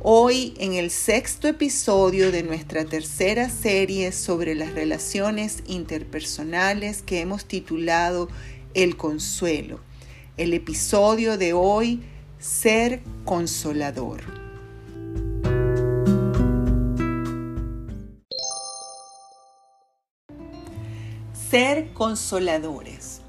Hoy en el sexto episodio de nuestra tercera serie sobre las relaciones interpersonales que hemos titulado El consuelo. El episodio de hoy, Ser consolador. Ser consoladores.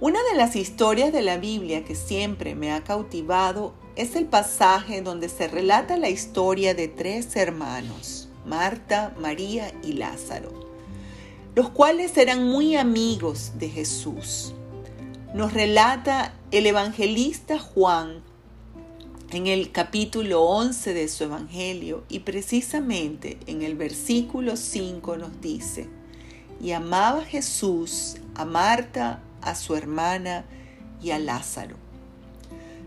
Una de las historias de la Biblia que siempre me ha cautivado es el pasaje donde se relata la historia de tres hermanos, Marta, María y Lázaro, los cuales eran muy amigos de Jesús. Nos relata el evangelista Juan en el capítulo 11 de su evangelio y precisamente en el versículo 5 nos dice, y amaba Jesús a Marta, a su hermana y a Lázaro.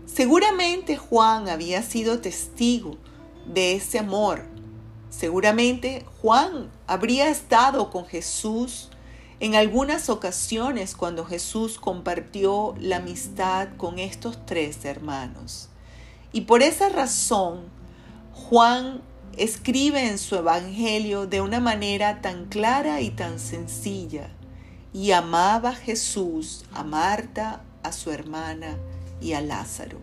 Seguramente Juan había sido testigo de ese amor. Seguramente Juan habría estado con Jesús en algunas ocasiones cuando Jesús compartió la amistad con estos tres hermanos. Y por esa razón, Juan escribe en su Evangelio de una manera tan clara y tan sencilla. Y amaba Jesús, a Marta, a su hermana y a Lázaro.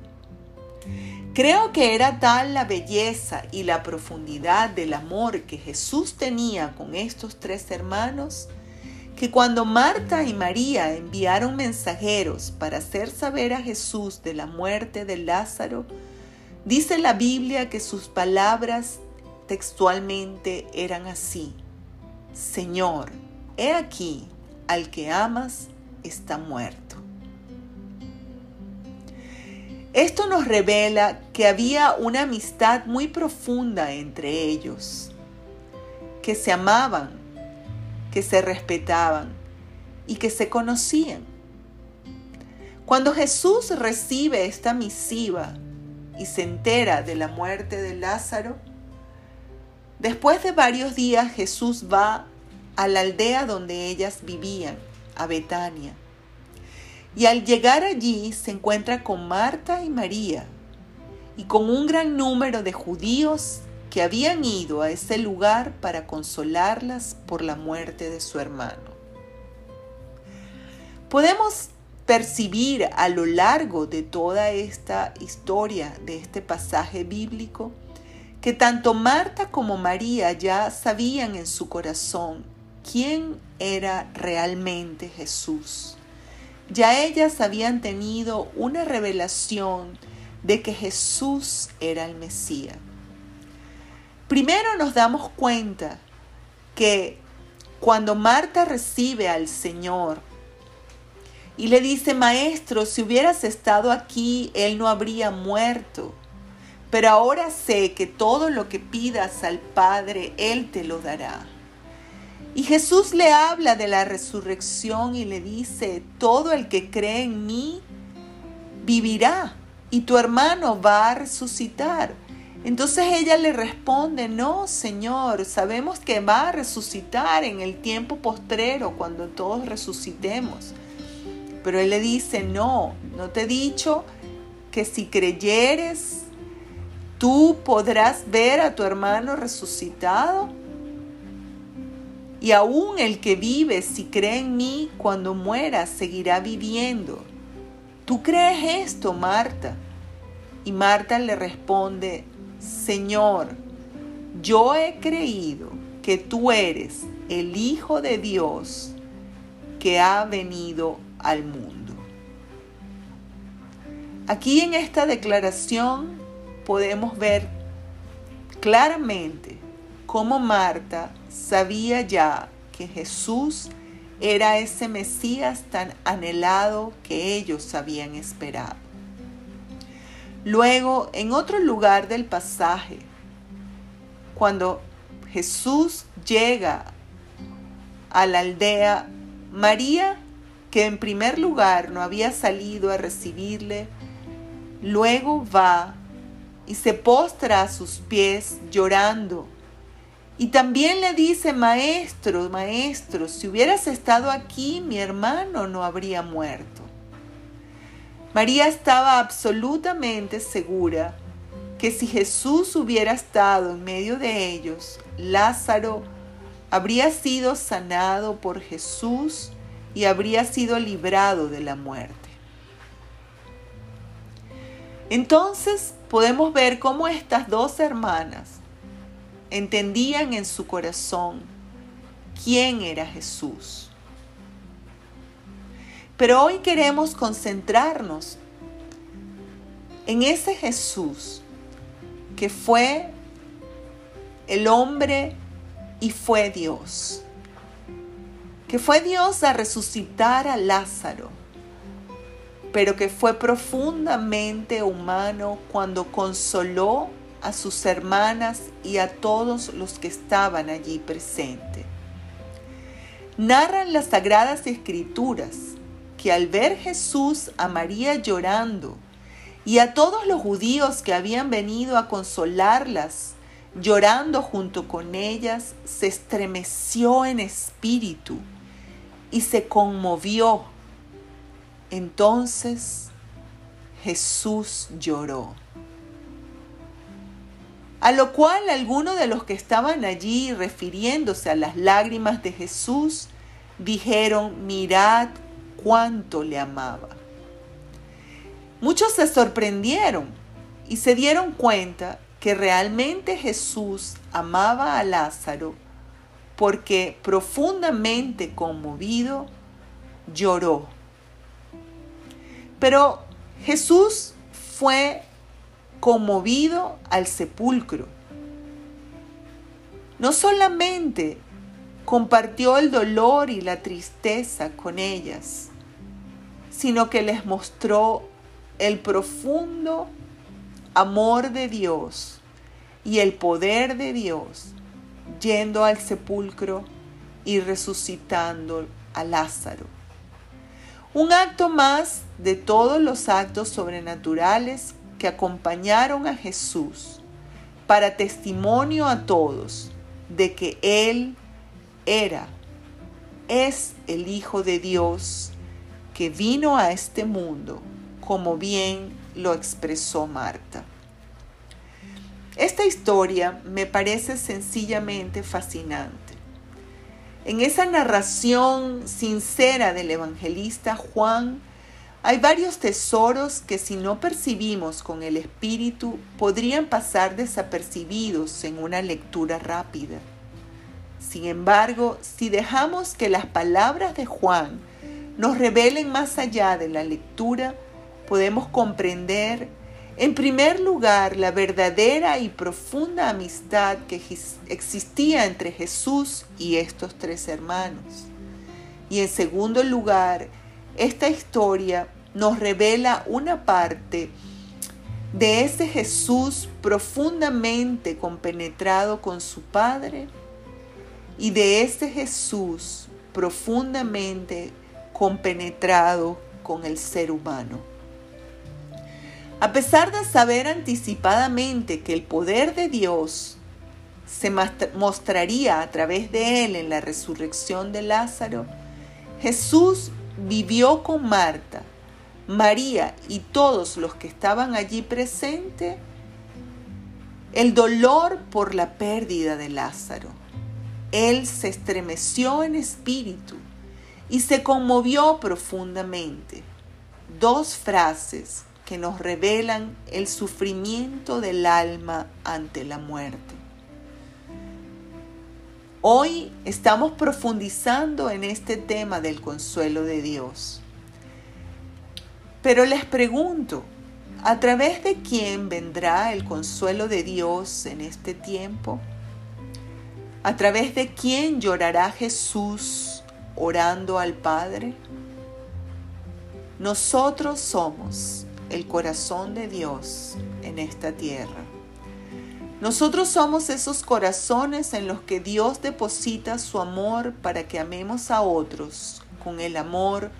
Creo que era tal la belleza y la profundidad del amor que Jesús tenía con estos tres hermanos, que cuando Marta y María enviaron mensajeros para hacer saber a Jesús de la muerte de Lázaro, dice la Biblia que sus palabras textualmente eran así, Señor, he aquí, al que amas está muerto. Esto nos revela que había una amistad muy profunda entre ellos, que se amaban, que se respetaban y que se conocían. Cuando Jesús recibe esta misiva y se entera de la muerte de Lázaro, después de varios días Jesús va a la aldea donde ellas vivían, a Betania. Y al llegar allí se encuentra con Marta y María y con un gran número de judíos que habían ido a ese lugar para consolarlas por la muerte de su hermano. Podemos percibir a lo largo de toda esta historia, de este pasaje bíblico, que tanto Marta como María ya sabían en su corazón quién era realmente Jesús ya ellas habían tenido una revelación de que Jesús era el Mesías. Primero nos damos cuenta que cuando Marta recibe al Señor y le dice, Maestro, si hubieras estado aquí, Él no habría muerto. Pero ahora sé que todo lo que pidas al Padre, Él te lo dará. Y Jesús le habla de la resurrección y le dice, todo el que cree en mí vivirá y tu hermano va a resucitar. Entonces ella le responde, no, Señor, sabemos que va a resucitar en el tiempo postrero, cuando todos resucitemos. Pero él le dice, no, no te he dicho que si creyeres, tú podrás ver a tu hermano resucitado y aún el que vive, si cree en mí, cuando muera, seguirá viviendo. ¿Tú crees esto, Marta? Y Marta le responde, Señor, yo he creído que tú eres el Hijo de Dios que ha venido al mundo. Aquí en esta declaración podemos ver claramente cómo Marta sabía ya que Jesús era ese Mesías tan anhelado que ellos habían esperado. Luego, en otro lugar del pasaje, cuando Jesús llega a la aldea, María, que en primer lugar no había salido a recibirle, luego va y se postra a sus pies llorando. Y también le dice, maestro, maestro, si hubieras estado aquí, mi hermano no habría muerto. María estaba absolutamente segura que si Jesús hubiera estado en medio de ellos, Lázaro habría sido sanado por Jesús y habría sido librado de la muerte. Entonces podemos ver cómo estas dos hermanas entendían en su corazón quién era Jesús. Pero hoy queremos concentrarnos en ese Jesús que fue el hombre y fue Dios. Que fue Dios a resucitar a Lázaro pero que fue profundamente humano cuando consoló a sus hermanas y a todos los que estaban allí presentes. Narran las sagradas escrituras que al ver Jesús a María llorando y a todos los judíos que habían venido a consolarlas, llorando junto con ellas, se estremeció en espíritu y se conmovió entonces Jesús lloró. A lo cual algunos de los que estaban allí refiriéndose a las lágrimas de Jesús dijeron, mirad cuánto le amaba. Muchos se sorprendieron y se dieron cuenta que realmente Jesús amaba a Lázaro porque profundamente conmovido lloró pero Jesús fue conmovido al sepulcro. No solamente compartió el dolor y la tristeza con ellas, sino que les mostró el profundo amor de Dios y el poder de Dios yendo al sepulcro y resucitando a Lázaro. Un acto más de todos los actos sobrenaturales que acompañaron a Jesús para testimonio a todos de que Él era, es el Hijo de Dios que vino a este mundo, como bien lo expresó Marta. Esta historia me parece sencillamente fascinante. En esa narración sincera del evangelista Juan, hay varios tesoros que si no percibimos con el Espíritu podrían pasar desapercibidos en una lectura rápida. Sin embargo, si dejamos que las palabras de Juan nos revelen más allá de la lectura, podemos comprender en primer lugar, la verdadera y profunda amistad que existía entre Jesús y estos tres hermanos. Y en segundo lugar, esta historia nos revela una parte de ese Jesús profundamente compenetrado con su Padre y de ese Jesús profundamente compenetrado con el ser humano. A pesar de saber anticipadamente que el poder de Dios se mostraría a través de él en la resurrección de Lázaro, Jesús vivió con Marta, María y todos los que estaban allí presentes el dolor por la pérdida de Lázaro. Él se estremeció en espíritu y se conmovió profundamente. Dos frases que nos revelan el sufrimiento del alma ante la muerte. Hoy estamos profundizando en este tema del consuelo de Dios. Pero les pregunto, ¿a través de quién vendrá el consuelo de Dios en este tiempo? ¿A través de quién llorará Jesús orando al Padre? Nosotros somos el corazón de Dios en esta tierra. Nosotros somos esos corazones en los que Dios deposita su amor para que amemos a otros con el amor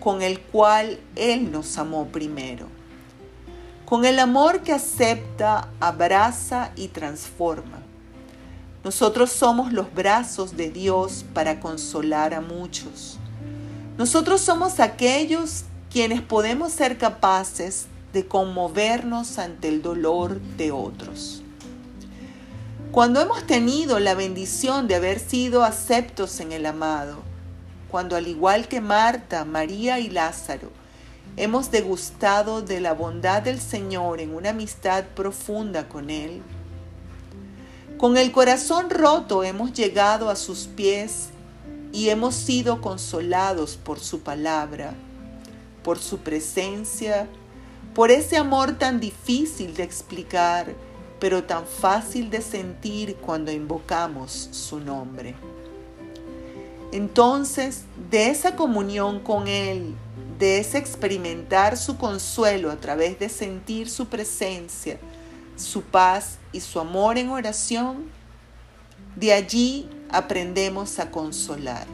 con el cual Él nos amó primero. Con el amor que acepta, abraza y transforma. Nosotros somos los brazos de Dios para consolar a muchos. Nosotros somos aquellos quienes podemos ser capaces de conmovernos ante el dolor de otros. Cuando hemos tenido la bendición de haber sido aceptos en el amado, cuando al igual que Marta, María y Lázaro, hemos degustado de la bondad del Señor en una amistad profunda con Él, con el corazón roto hemos llegado a sus pies y hemos sido consolados por su palabra, por su presencia, por ese amor tan difícil de explicar pero tan fácil de sentir cuando invocamos su nombre. Entonces, de esa comunión con Él, de ese experimentar su consuelo a través de sentir su presencia, su paz y su amor en oración, de allí aprendemos a consolar.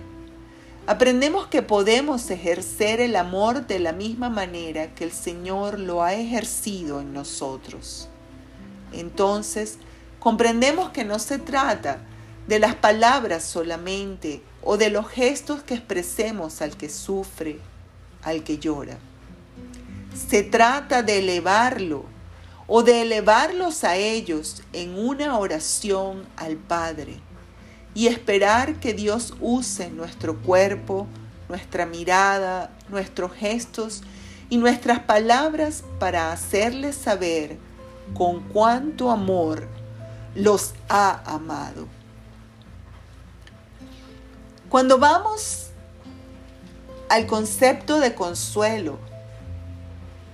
Aprendemos que podemos ejercer el amor de la misma manera que el Señor lo ha ejercido en nosotros. Entonces, comprendemos que no se trata de las palabras solamente o de los gestos que expresemos al que sufre, al que llora. Se trata de elevarlo o de elevarlos a ellos en una oración al Padre y esperar que Dios use nuestro cuerpo, nuestra mirada, nuestros gestos y nuestras palabras para hacerles saber con cuánto amor los ha amado. Cuando vamos al concepto de consuelo,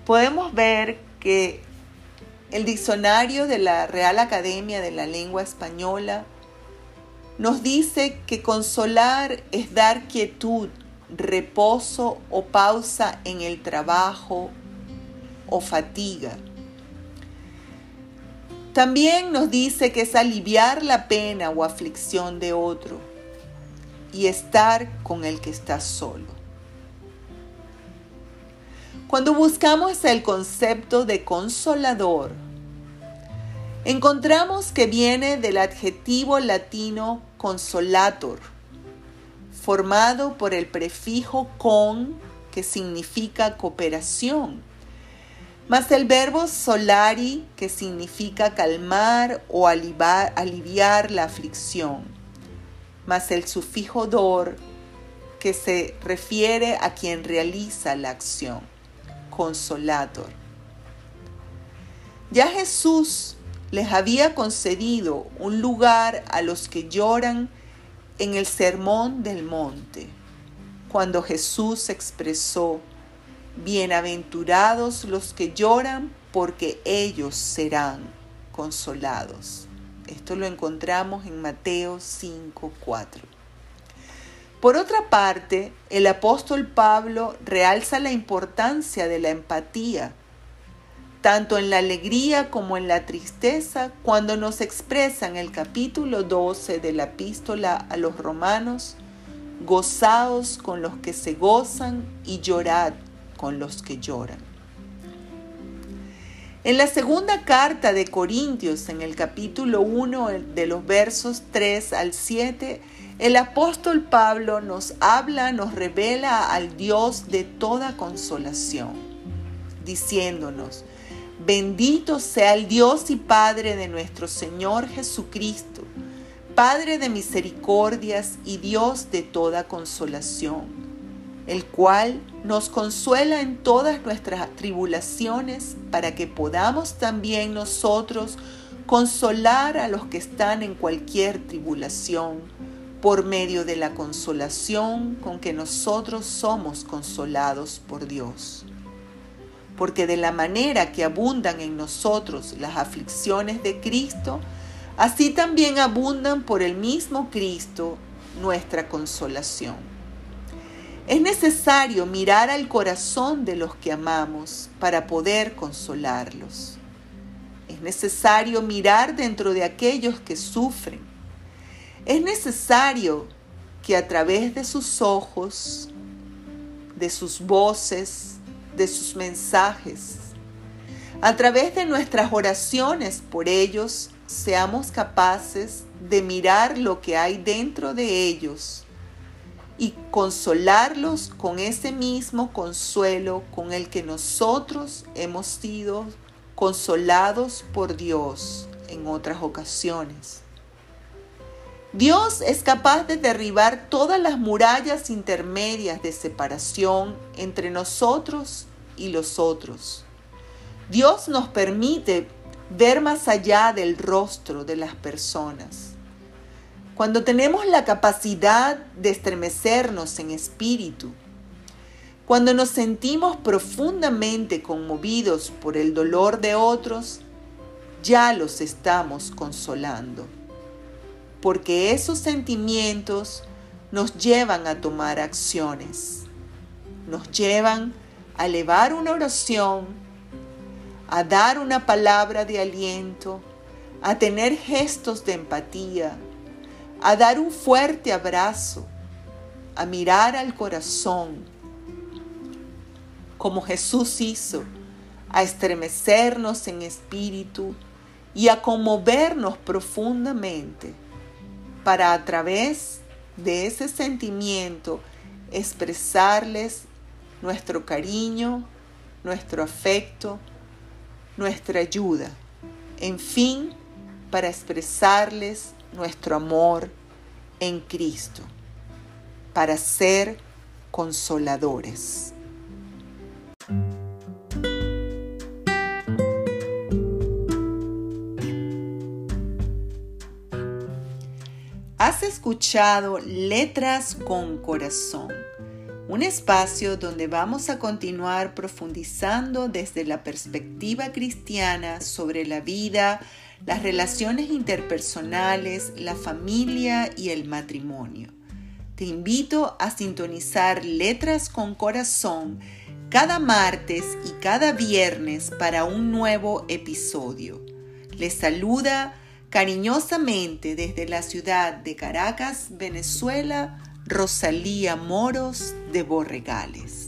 podemos ver que el diccionario de la Real Academia de la Lengua Española nos dice que consolar es dar quietud, reposo o pausa en el trabajo o fatiga. También nos dice que es aliviar la pena o aflicción de otro y estar con el que está solo. Cuando buscamos el concepto de consolador, encontramos que viene del adjetivo latino consolator, formado por el prefijo con, que significa cooperación más el verbo solari, que significa calmar o aliviar, la aflicción, más el sufijo dor, que se refiere a quien realiza la acción, consolator. Ya Jesús les había concedido un lugar a los que lloran en el sermón del monte, cuando Jesús expresó, Bienaventurados los que lloran, porque ellos serán consolados. Esto lo encontramos en Mateo 5:4. Por otra parte, el apóstol Pablo realza la importancia de la empatía, tanto en la alegría como en la tristeza, cuando nos expresa en el capítulo 12 de la epístola a los romanos, gozaos con los que se gozan y llorad con los que lloran. En la segunda carta de Corintios, en el capítulo 1 de los versos 3 al 7, el apóstol Pablo nos habla, nos revela al Dios de toda consolación, diciéndonos, bendito sea el Dios y Padre de nuestro Señor Jesucristo, Padre de misericordias y Dios de toda consolación el cual nos consuela en todas nuestras tribulaciones para que podamos también nosotros consolar a los que están en cualquier tribulación por medio de la consolación con que nosotros somos consolados por Dios. Porque de la manera que abundan en nosotros las aflicciones de Cristo, así también abundan por el mismo Cristo nuestra consolación. Es necesario mirar al corazón de los que amamos para poder consolarlos. Es necesario mirar dentro de aquellos que sufren. Es necesario que a través de sus ojos, de sus voces, de sus mensajes, a través de nuestras oraciones por ellos, seamos capaces de mirar lo que hay dentro de ellos y consolarlos con ese mismo consuelo con el que nosotros hemos sido consolados por Dios en otras ocasiones. Dios es capaz de derribar todas las murallas intermedias de separación entre nosotros y los otros. Dios nos permite ver más allá del rostro de las personas. Cuando tenemos la capacidad de estremecernos en espíritu, cuando nos sentimos profundamente conmovidos por el dolor de otros, ya los estamos consolando, porque esos sentimientos nos llevan a tomar acciones, nos llevan a elevar una oración, a dar una palabra de aliento, a tener gestos de empatía, a dar un fuerte abrazo, a mirar al corazón, como Jesús hizo, a estremecernos en espíritu y a conmovernos profundamente para a través de ese sentimiento expresarles nuestro cariño, nuestro afecto, nuestra ayuda, en fin, para expresarles nuestro amor en Cristo para ser consoladores. Has escuchado Letras con Corazón, un espacio donde vamos a continuar profundizando desde la perspectiva cristiana sobre la vida, las relaciones interpersonales, la familia y el matrimonio. Te invito a sintonizar Letras con Corazón cada martes y cada viernes para un nuevo episodio. Les saluda cariñosamente desde la ciudad de Caracas, Venezuela, Rosalía Moros de Borregales.